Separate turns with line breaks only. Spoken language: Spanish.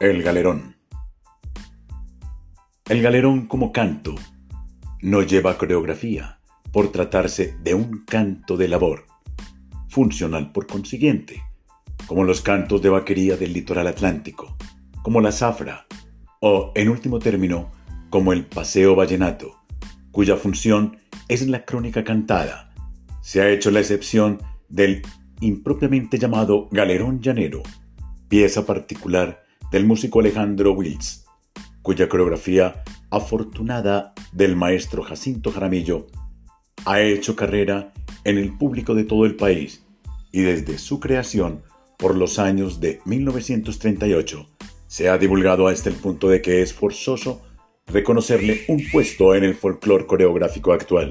El galerón. El galerón como canto no lleva coreografía por tratarse de un canto de labor, funcional por consiguiente, como los cantos de vaquería del litoral atlántico, como la zafra o, en último término, como el paseo vallenato, cuya función es la crónica cantada. Se ha hecho la excepción del impropiamente llamado galerón llanero, pieza particular del músico Alejandro Wills, cuya coreografía afortunada del maestro Jacinto Jaramillo ha hecho carrera en el público de todo el país y desde su creación por los años de 1938 se ha divulgado hasta el punto de que es forzoso reconocerle un puesto en el folclore coreográfico actual.